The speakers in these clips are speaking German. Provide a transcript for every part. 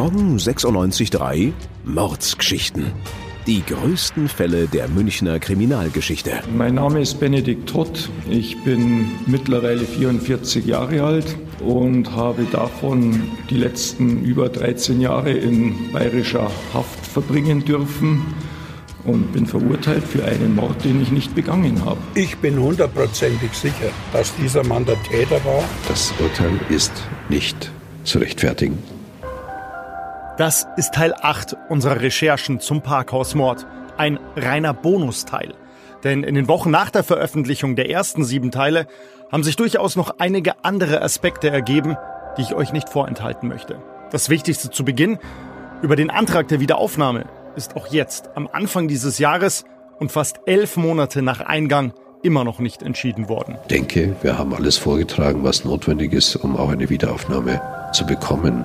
Gong 96.3 Mordsgeschichten. Die größten Fälle der Münchner Kriminalgeschichte. Mein Name ist Benedikt Trott. Ich bin mittlerweile 44 Jahre alt und habe davon die letzten über 13 Jahre in bayerischer Haft verbringen dürfen und bin verurteilt für einen Mord, den ich nicht begangen habe. Ich bin hundertprozentig sicher, dass dieser Mann der Täter war. Das Urteil ist nicht zu rechtfertigen. Das ist Teil 8 unserer Recherchen zum Parkhausmord. Ein reiner Bonusteil. Denn in den Wochen nach der Veröffentlichung der ersten sieben Teile haben sich durchaus noch einige andere Aspekte ergeben, die ich euch nicht vorenthalten möchte. Das Wichtigste zu Beginn, über den Antrag der Wiederaufnahme ist auch jetzt, am Anfang dieses Jahres und fast elf Monate nach Eingang, immer noch nicht entschieden worden. Ich denke, wir haben alles vorgetragen, was notwendig ist, um auch eine Wiederaufnahme zu bekommen.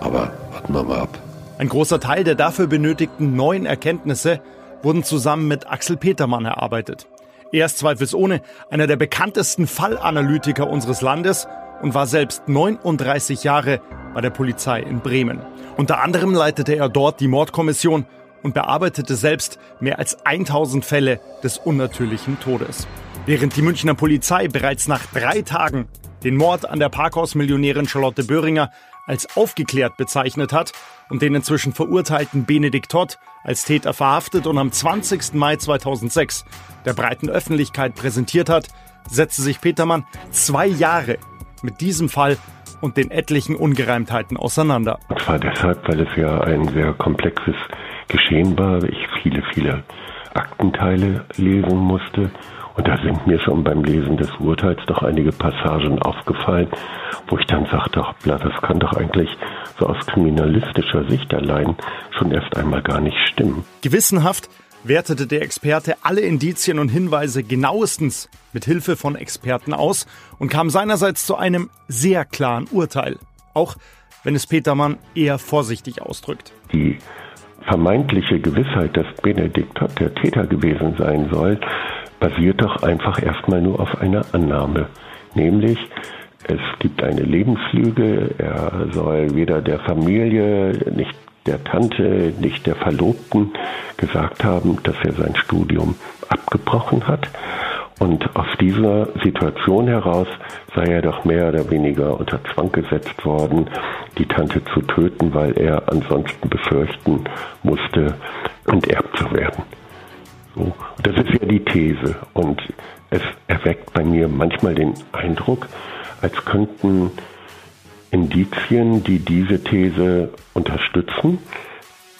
Aber warten wir mal ab. Ein großer Teil der dafür benötigten neuen Erkenntnisse wurden zusammen mit Axel Petermann erarbeitet. Er ist zweifelsohne einer der bekanntesten Fallanalytiker unseres Landes und war selbst 39 Jahre bei der Polizei in Bremen. Unter anderem leitete er dort die Mordkommission und bearbeitete selbst mehr als 1000 Fälle des unnatürlichen Todes. Während die Münchner Polizei bereits nach drei Tagen den Mord an der Parkhausmillionärin Charlotte Böhringer als aufgeklärt bezeichnet hat und den inzwischen verurteilten Benedikt Todd als Täter verhaftet und am 20. Mai 2006 der breiten Öffentlichkeit präsentiert hat, setzte sich Petermann zwei Jahre mit diesem Fall und den etlichen Ungereimtheiten auseinander. Und zwar deshalb, weil es ja ein sehr komplexes Geschehen war, ich viele, viele Aktenteile lesen musste. Und da sind mir schon beim Lesen des Urteils doch einige Passagen aufgefallen, wo ich dann sagte, hoppla, das kann doch eigentlich so aus kriminalistischer Sicht allein schon erst einmal gar nicht stimmen. Gewissenhaft wertete der Experte alle Indizien und Hinweise genauestens mit Hilfe von Experten aus und kam seinerseits zu einem sehr klaren Urteil, auch wenn es Petermann eher vorsichtig ausdrückt. Die vermeintliche Gewissheit, dass Benedikt Todd der Täter gewesen sein soll, basiert doch einfach erstmal nur auf einer Annahme, nämlich es gibt eine Lebenslüge, er soll weder der Familie nicht der Tante, nicht der Verlobten gesagt haben, dass er sein Studium abgebrochen hat. Und aus dieser Situation heraus sei er doch mehr oder weniger unter Zwang gesetzt worden, die Tante zu töten, weil er ansonsten befürchten musste, enterbt zu werden. Das ist ja die These. Und es erweckt bei mir manchmal den Eindruck, als könnten Indizien, die diese These unterstützen,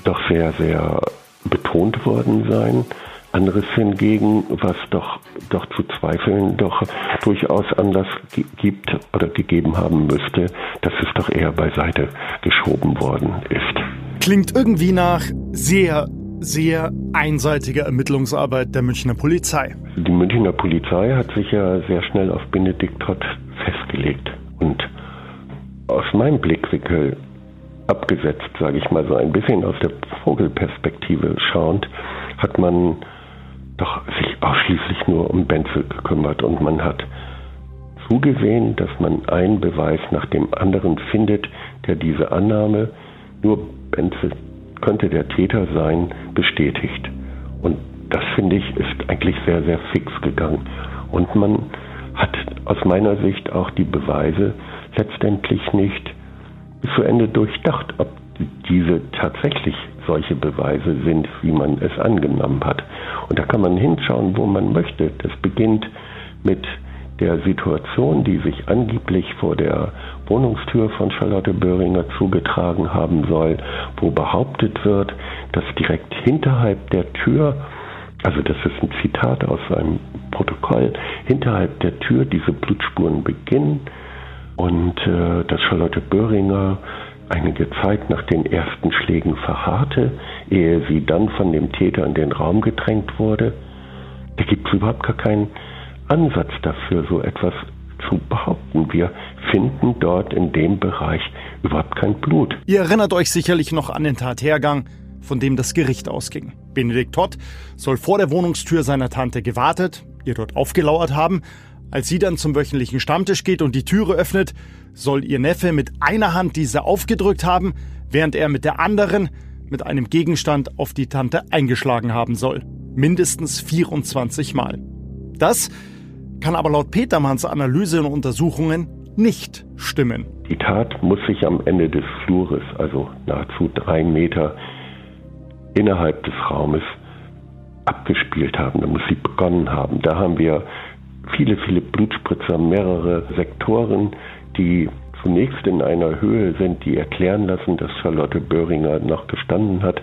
doch sehr, sehr betont worden sein. Anderes hingegen, was doch, doch zu zweifeln doch durchaus Anlass gibt oder gegeben haben müsste, dass es doch eher beiseite geschoben worden ist. Klingt irgendwie nach sehr, sehr einseitiger Ermittlungsarbeit der Münchner Polizei. Die Münchner Polizei hat sich ja sehr schnell auf Benedikt Todd festgelegt. Und aus meinem Blickwinkel abgesetzt, sage ich mal so ein bisschen aus der Vogelperspektive schauend, hat man doch sich ausschließlich nur um Benzel gekümmert und man hat zugesehen, dass man einen Beweis nach dem anderen findet, der diese Annahme, nur Benzel könnte der Täter sein, bestätigt. Und das finde ich ist eigentlich sehr, sehr fix gegangen. Und man hat aus meiner Sicht auch die Beweise letztendlich nicht bis zu Ende durchdacht, ob diese tatsächlich solche Beweise sind, wie man es angenommen hat. Und da kann man hinschauen, wo man möchte. Das beginnt mit der Situation, die sich angeblich vor der Wohnungstür von Charlotte Böhringer zugetragen haben soll, wo behauptet wird, dass direkt hinterhalb der Tür also das ist ein Zitat aus seinem Protokoll, hinterhalb der Tür diese Blutspuren beginnen und äh, dass Charlotte Böhringer einige Zeit nach den ersten Schlägen verharrte, ehe sie dann von dem Täter in den Raum gedrängt wurde. Da gibt es überhaupt gar keinen Ansatz dafür, so etwas zu behaupten. Wir finden dort in dem Bereich überhaupt kein Blut. Ihr erinnert euch sicherlich noch an den Tathergang von dem das Gericht ausging. Benedikt Todd soll vor der Wohnungstür seiner Tante gewartet, ihr dort aufgelauert haben. Als sie dann zum wöchentlichen Stammtisch geht und die Türe öffnet, soll ihr Neffe mit einer Hand diese aufgedrückt haben, während er mit der anderen mit einem Gegenstand auf die Tante eingeschlagen haben soll. Mindestens 24 Mal. Das kann aber laut Petermanns Analyse und Untersuchungen nicht stimmen. Die Tat muss sich am Ende des Flures, also nahezu drei Meter innerhalb des Raumes, abgespielt haben. Da muss sie begonnen haben. Da haben wir viele, viele Blutspritzer, mehrere Sektoren, die zunächst in einer Höhe sind, die erklären lassen, dass Charlotte Böhringer noch gestanden hat,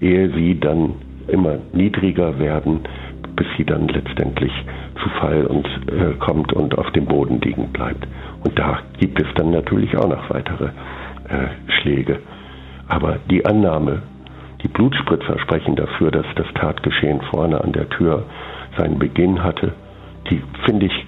ehe sie dann immer niedriger werden, bis sie dann letztendlich zu Fall und, äh, kommt und auf dem Boden liegen bleibt. Und da gibt es dann natürlich auch noch weitere äh, Schläge. Aber die Annahme, die Blutspritzer sprechen dafür, dass das Tatgeschehen vorne an der Tür seinen Beginn hatte, die finde ich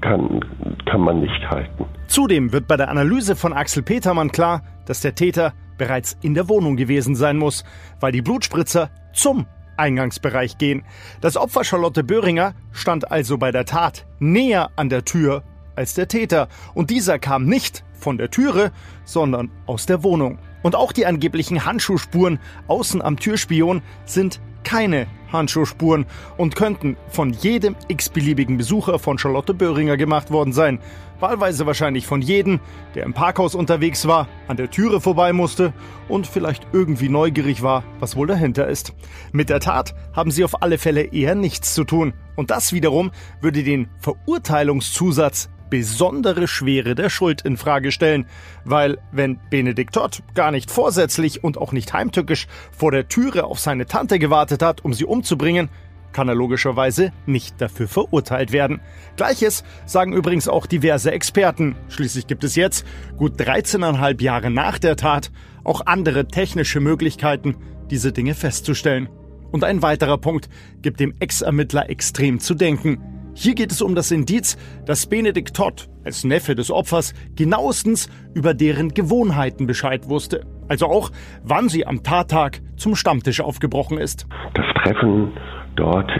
kann, kann man nicht halten. Zudem wird bei der Analyse von Axel Petermann klar, dass der Täter bereits in der Wohnung gewesen sein muss, weil die Blutspritzer zum Eingangsbereich gehen. Das Opfer Charlotte Böhringer stand also bei der Tat näher an der Tür als der Täter und dieser kam nicht von der Türe, sondern aus der Wohnung. Und auch die angeblichen Handschuhspuren außen am Türspion sind keine Handschuhspuren und könnten von jedem x-beliebigen Besucher von Charlotte Böhringer gemacht worden sein. Wahlweise wahrscheinlich von jedem, der im Parkhaus unterwegs war, an der Türe vorbei musste und vielleicht irgendwie neugierig war, was wohl dahinter ist. Mit der Tat haben sie auf alle Fälle eher nichts zu tun. Und das wiederum würde den Verurteilungszusatz besondere Schwere der Schuld in Frage stellen, weil wenn Benedikt Todd gar nicht vorsätzlich und auch nicht heimtückisch vor der Türe auf seine Tante gewartet hat, um sie umzubringen, kann er logischerweise nicht dafür verurteilt werden. Gleiches sagen übrigens auch diverse Experten. Schließlich gibt es jetzt, gut 13,5 Jahre nach der Tat, auch andere technische Möglichkeiten, diese Dinge festzustellen. Und ein weiterer Punkt gibt dem Ex-Ermittler extrem zu denken. Hier geht es um das Indiz, dass Benedikt Todd als Neffe des Opfers genauestens über deren Gewohnheiten Bescheid wusste. Also auch, wann sie am Tattag zum Stammtisch aufgebrochen ist. Das Treffen dort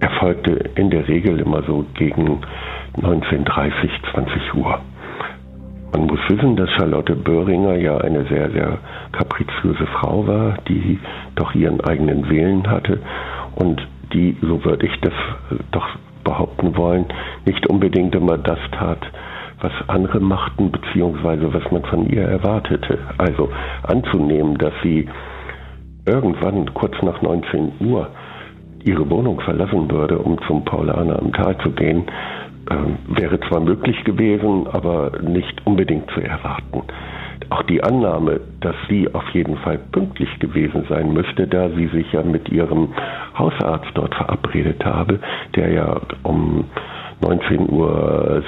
erfolgte in der Regel immer so gegen 19.30, 20 Uhr. Man muss wissen, dass Charlotte Böhringer ja eine sehr, sehr kapriziöse Frau war, die doch ihren eigenen Willen hatte und die, so würde ich das doch behaupten wollen, nicht unbedingt immer das tat, was andere machten, beziehungsweise was man von ihr erwartete. Also anzunehmen, dass sie irgendwann kurz nach 19 Uhr ihre Wohnung verlassen würde, um zum Paulaner am Tal zu gehen, äh, wäre zwar möglich gewesen, aber nicht unbedingt zu erwarten. Auch die Annahme, dass sie auf jeden Fall pünktlich gewesen sein müsste, da sie sich ja mit ihrem Hausarzt dort verabredet habe, der ja um 19.17 Uhr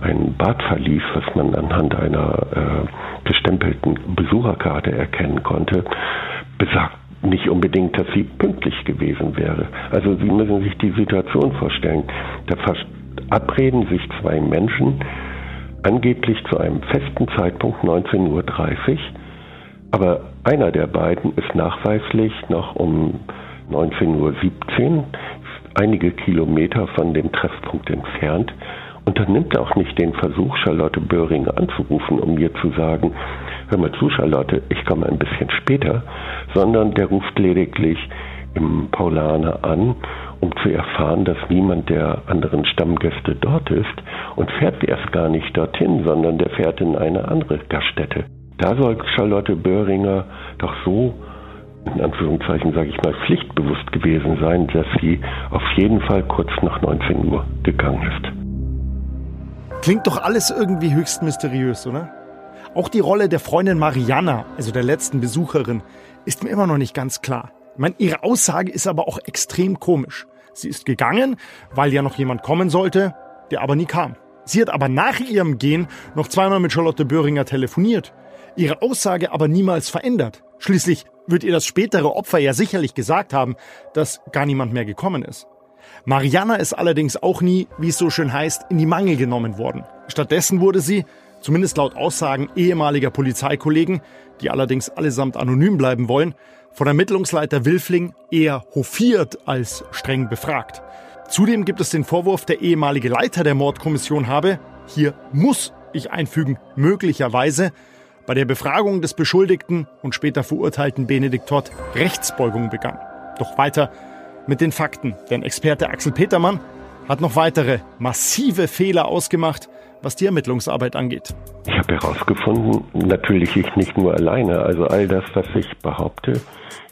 ein Bad verlief, was man anhand einer äh, gestempelten Besucherkarte erkennen konnte, besagt nicht unbedingt, dass sie pünktlich gewesen wäre. Also Sie müssen sich die Situation vorstellen. Da verabreden sich zwei Menschen angeblich zu einem festen Zeitpunkt 19.30 Uhr, aber einer der beiden ist nachweislich noch um 19.17 Uhr einige Kilometer von dem Treffpunkt entfernt. Unternimmt auch nicht den Versuch, Charlotte Böhringer anzurufen, um mir zu sagen, hör mal zu, Charlotte, ich komme ein bisschen später, sondern der ruft lediglich im Paulaner an, um zu erfahren, dass niemand der anderen Stammgäste dort ist und fährt erst gar nicht dorthin, sondern der fährt in eine andere Gaststätte. Da soll Charlotte Böhringer doch so in Anführungszeichen sage ich mal, pflichtbewusst gewesen sein, dass sie auf jeden Fall kurz nach 19 Uhr gegangen ist. Klingt doch alles irgendwie höchst mysteriös, oder? Auch die Rolle der Freundin Mariana, also der letzten Besucherin, ist mir immer noch nicht ganz klar. Meine, ihre Aussage ist aber auch extrem komisch. Sie ist gegangen, weil ja noch jemand kommen sollte, der aber nie kam. Sie hat aber nach ihrem Gehen noch zweimal mit Charlotte Böhringer telefoniert, ihre Aussage aber niemals verändert. Schließlich wird ihr das spätere Opfer ja sicherlich gesagt haben, dass gar niemand mehr gekommen ist. Mariana ist allerdings auch nie, wie es so schön heißt, in die Mangel genommen worden. Stattdessen wurde sie, zumindest laut Aussagen ehemaliger Polizeikollegen, die allerdings allesamt anonym bleiben wollen, von Ermittlungsleiter Wilfling eher hofiert als streng befragt. Zudem gibt es den Vorwurf, der ehemalige Leiter der Mordkommission habe, hier muss ich einfügen, möglicherweise bei der Befragung des beschuldigten und später verurteilten Benedikt Todd Rechtsbeugung begann. Doch weiter mit den Fakten, denn Experte Axel Petermann hat noch weitere massive Fehler ausgemacht, was die Ermittlungsarbeit angeht. Ich habe herausgefunden, natürlich ich nicht nur alleine, also all das, was ich behaupte,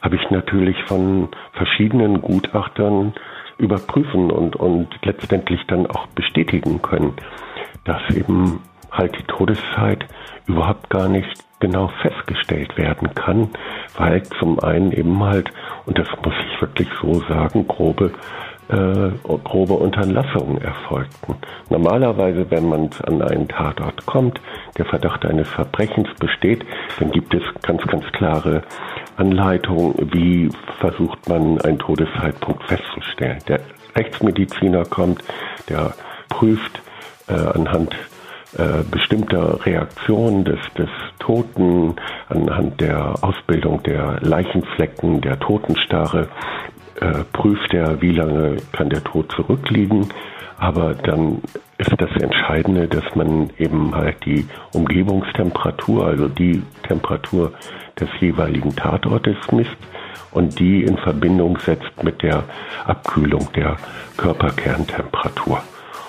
habe ich natürlich von verschiedenen Gutachtern überprüfen und, und letztendlich dann auch bestätigen können, dass eben halt die Todeszeit überhaupt gar nicht genau festgestellt werden kann, weil zum einen eben halt, und das muss ich wirklich so sagen, grobe äh, grobe Unterlassungen erfolgten. Normalerweise, wenn man an einen Tatort kommt, der Verdacht eines Verbrechens besteht, dann gibt es ganz, ganz klare Anleitungen, wie versucht man einen Todeszeitpunkt festzustellen. Der Rechtsmediziner kommt, der prüft äh, anhand äh, bestimmter Reaktionen des, des Toten, anhand der Ausbildung der Leichenflecken, der Totenstarre, äh, prüft er, wie lange kann der Tod zurückliegen. Aber dann ist das Entscheidende, dass man eben halt die Umgebungstemperatur, also die Temperatur des jeweiligen Tatortes misst und die in Verbindung setzt mit der Abkühlung der Körperkerntemperatur.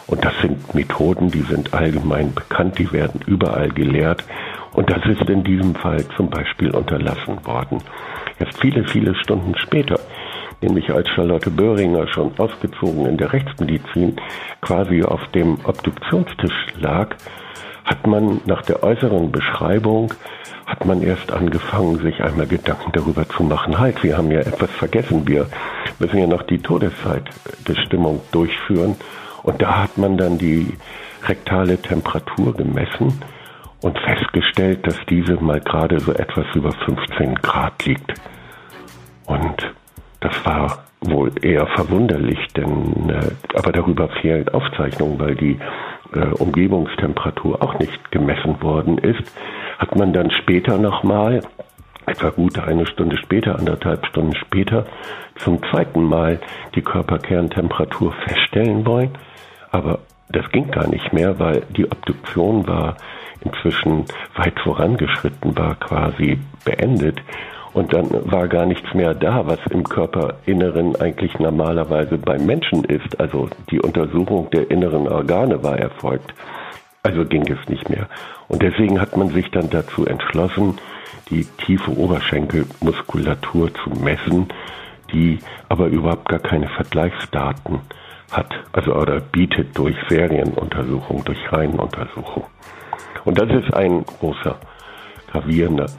Und das sind Methoden, die sind allgemein bekannt, die werden überall gelehrt. Und das ist in diesem Fall zum Beispiel unterlassen worden. Erst viele, viele Stunden später nämlich als Charlotte Böhringer schon ausgezogen in der Rechtsmedizin quasi auf dem Obduktionstisch lag, hat man nach der äußeren Beschreibung hat man erst angefangen, sich einmal Gedanken darüber zu machen, halt, wir haben ja etwas vergessen, wir müssen ja noch die Todeszeitbestimmung durchführen. Und da hat man dann die rektale Temperatur gemessen und festgestellt, dass diese mal gerade so etwas über 15 Grad liegt. Und das war wohl eher verwunderlich, denn äh, aber darüber fehlen Aufzeichnungen, weil die äh, Umgebungstemperatur auch nicht gemessen worden ist. Hat man dann später nochmal, etwa gut eine Stunde später, anderthalb Stunden später, zum zweiten Mal die Körperkerntemperatur feststellen wollen. Aber das ging gar nicht mehr, weil die Obduktion war inzwischen weit vorangeschritten, war quasi beendet. Und dann war gar nichts mehr da, was im Körperinneren eigentlich normalerweise beim Menschen ist. Also die Untersuchung der inneren Organe war erfolgt. Also ging es nicht mehr. Und deswegen hat man sich dann dazu entschlossen, die tiefe Oberschenkelmuskulatur zu messen, die aber überhaupt gar keine Vergleichsdaten hat, also oder bietet durch Serienuntersuchung, durch Reihenuntersuchung. Und das ist ein großer, gravierender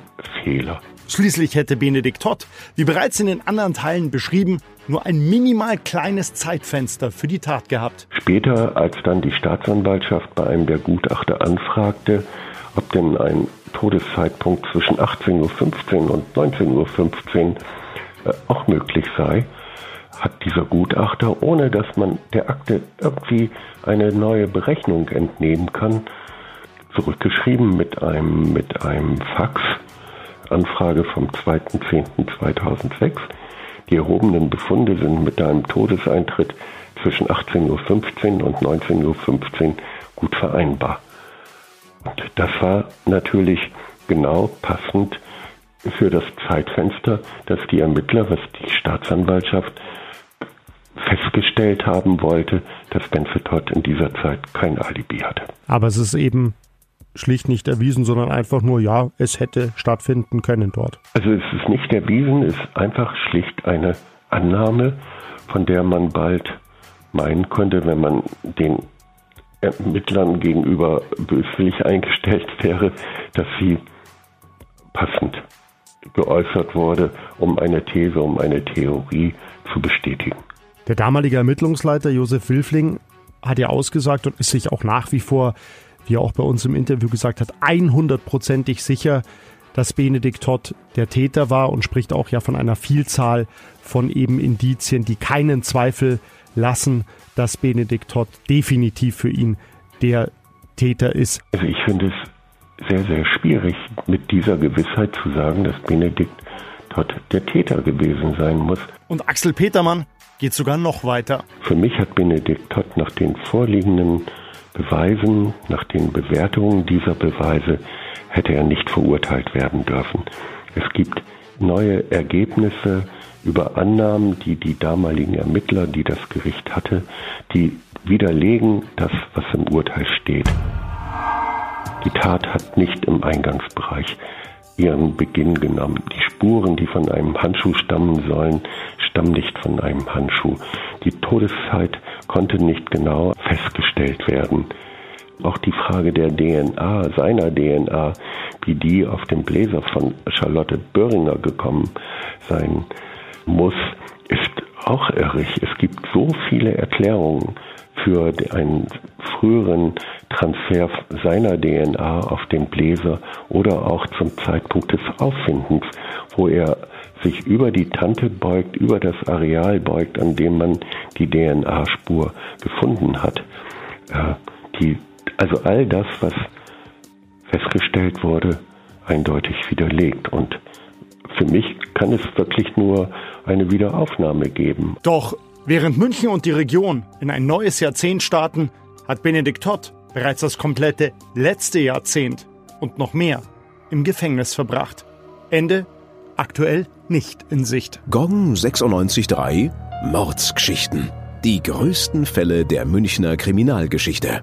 Fehler. Schließlich hätte Benedikt Todd, wie bereits in den anderen Teilen beschrieben, nur ein minimal kleines Zeitfenster für die Tat gehabt. Später, als dann die Staatsanwaltschaft bei einem der Gutachter anfragte, ob denn ein Todeszeitpunkt zwischen 18.15 Uhr und 19.15 Uhr äh, auch möglich sei, hat dieser Gutachter, ohne dass man der Akte irgendwie eine neue Berechnung entnehmen kann, zurückgeschrieben mit einem, mit einem Fax Anfrage vom 2.10.2006. Die erhobenen Befunde sind mit einem Todeseintritt zwischen 18.15 Uhr und 19.15 Uhr gut vereinbar. Und das war natürlich genau passend für das Zeitfenster, das die Ermittler, was die Staatsanwaltschaft festgestellt haben wollte, dass Benford Todd in dieser Zeit kein Alibi hatte. Aber es ist eben schlicht nicht erwiesen, sondern einfach nur, ja, es hätte stattfinden können dort. Also es ist nicht erwiesen, es ist einfach schlicht eine Annahme, von der man bald meinen könnte, wenn man den Ermittlern gegenüber böswillig eingestellt wäre, dass sie passend geäußert wurde, um eine These, um eine Theorie zu bestätigen. Der damalige Ermittlungsleiter Josef Wilfling hat ja ausgesagt und ist sich auch nach wie vor wie er auch bei uns im Interview gesagt hat, 100%ig sicher, dass Benedikt Todd der Täter war und spricht auch ja von einer Vielzahl von eben Indizien, die keinen Zweifel lassen, dass Benedikt Todd definitiv für ihn der Täter ist. Also ich finde es sehr, sehr schwierig, mit dieser Gewissheit zu sagen, dass Benedikt Todd der Täter gewesen sein muss. Und Axel Petermann geht sogar noch weiter. Für mich hat Benedikt Todd nach den vorliegenden Beweisen, nach den Bewertungen dieser Beweise hätte er nicht verurteilt werden dürfen. Es gibt neue Ergebnisse über Annahmen, die die damaligen Ermittler, die das Gericht hatte, die widerlegen das, was im Urteil steht. Die Tat hat nicht im Eingangsbereich ihren Beginn genommen. Die Spuren, die von einem Handschuh stammen sollen, stammen nicht von einem Handschuh. Die Todeszeit konnte nicht genau festgestellt werden. Auch die Frage der DNA, seiner DNA, wie die auf dem Bläser von Charlotte Böhringer gekommen sein muss, ist auch irrig. Es gibt so viele Erklärungen für einen früheren Transfer seiner DNA auf den Bläser oder auch zum Zeitpunkt des Auffindens, wo er sich über die Tante beugt, über das Areal beugt, an dem man die DNA-Spur gefunden hat. Äh, die, also all das, was festgestellt wurde, eindeutig widerlegt. Und für mich kann es wirklich nur eine Wiederaufnahme geben. Doch während München und die Region in ein neues Jahrzehnt starten, hat Benedikt Todd bereits das komplette letzte Jahrzehnt und noch mehr im Gefängnis verbracht. Ende aktuell nicht in Sicht. Gong 96.3 Mordsgeschichten. Die größten Fälle der Münchner Kriminalgeschichte.